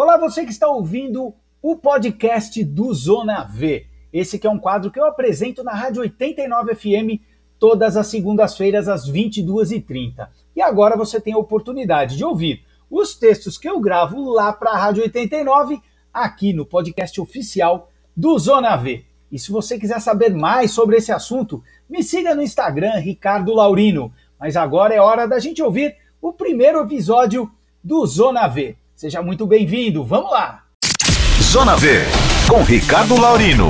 Olá, você que está ouvindo o podcast do Zona V. Esse que é um quadro que eu apresento na Rádio 89 FM todas as segundas-feiras às 22h30. E agora você tem a oportunidade de ouvir os textos que eu gravo lá para a Rádio 89 aqui no podcast oficial do Zona V. E se você quiser saber mais sobre esse assunto, me siga no Instagram, Ricardo Laurino. Mas agora é hora da gente ouvir o primeiro episódio do Zona V. Seja muito bem-vindo, vamos lá! Zona V, com Ricardo Laurino.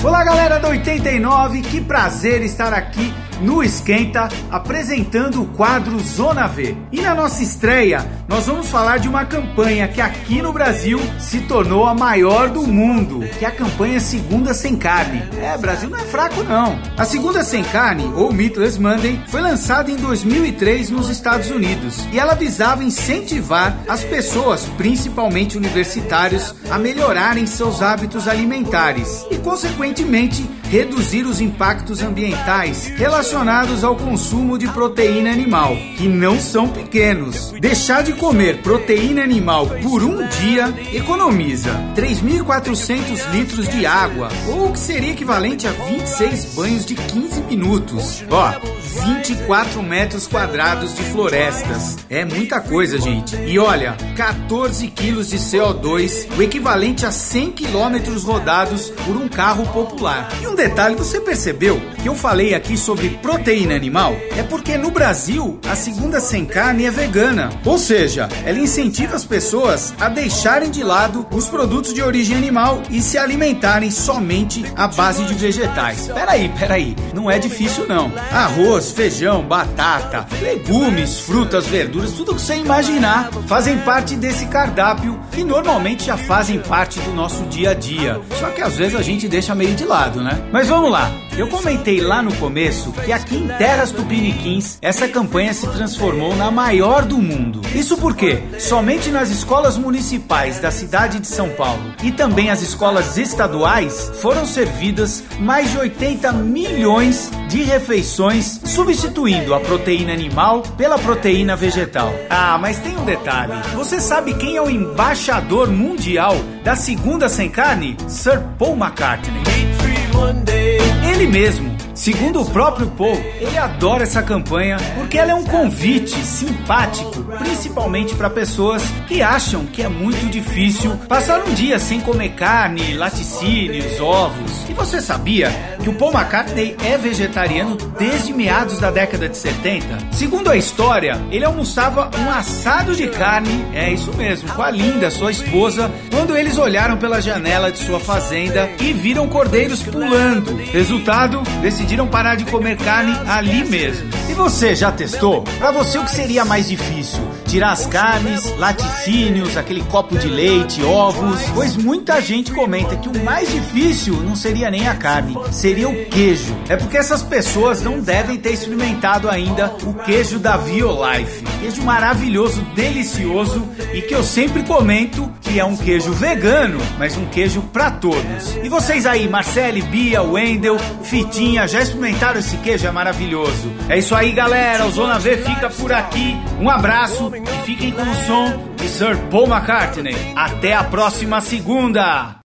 Olá, galera do 89, que prazer estar aqui no Esquenta apresentando o quadro Zona V. E na nossa estreia, nós vamos falar de uma campanha que aqui no Brasil se tornou a maior do mundo, que é a campanha Segunda Sem Carne. É, Brasil não é fraco não. A Segunda Sem Carne, ou Meatless Monday, foi lançada em 2003 nos Estados Unidos e ela visava incentivar as pessoas, principalmente universitários, a melhorarem seus hábitos alimentares e, consequentemente, reduzir os impactos ambientais relacionados ao consumo de proteína animal, que não são pequenos. Deixar de comer proteína animal por um dia economiza 3.400 litros de água, ou o que seria equivalente a 26 banhos de 15 minutos. Ó, 24 metros quadrados de florestas. É muita coisa, gente. E olha, 14 quilos de CO2, o equivalente a 100 quilômetros rodados por um carro popular. E um detalhe, você percebeu que eu falei aqui sobre proteína animal? É porque no Brasil a segunda sem carne é vegana, ou seja, ela incentiva as pessoas a deixarem de lado os produtos de origem animal e se alimentarem somente à base de vegetais. Peraí, peraí, não é difícil não. Arroz, feijão, batata, legumes, frutas, verduras, tudo que você imaginar fazem parte desse cardápio que normalmente já fazem parte do nosso dia a dia. Só que às vezes a gente deixa meio de lado, né? Mas vamos lá. Eu comentei lá no começo que aqui em Terras Tupiniquins essa campanha se transformou na maior do mundo. Isso porque somente nas escolas municipais da cidade de São Paulo e também as escolas estaduais foram servidas mais de 80 milhões de refeições, substituindo a proteína animal pela proteína vegetal. Ah, mas tem um detalhe. Você sabe quem é o embaixador mundial da segunda sem carne? Sir Paul McCartney. Ele mesmo. Segundo o próprio Paul, ele adora essa campanha porque ela é um convite simpático, principalmente para pessoas que acham que é muito difícil passar um dia sem comer carne, laticínios, ovos. E você sabia que o Paul McCartney é vegetariano desde meados da década de 70? Segundo a história, ele almoçava um assado de carne, é isso mesmo, com a linda sua esposa, quando eles olharam pela janela de sua fazenda e viram cordeiros pulando. Resultado, decidiram parar de comer carne ali mesmo. E você já testou? Para você o que seria mais difícil? Tirar as carnes, laticínios, aquele copo de leite, ovos? Pois muita gente comenta que o mais difícil não seria nem a carne, seria o queijo. É porque essas pessoas não devem ter experimentado ainda o queijo da Violife. Queijo maravilhoso, delicioso e que eu sempre comento que é um queijo vegano, mas um queijo para todos. E vocês aí, Marcele, Bia, Wendel, Fitinha, experimentaram esse queijo? É maravilhoso. É isso aí, galera. O Zona V fica por aqui. Um abraço e fiquem com o som de Sir Paul McCartney. Até a próxima segunda.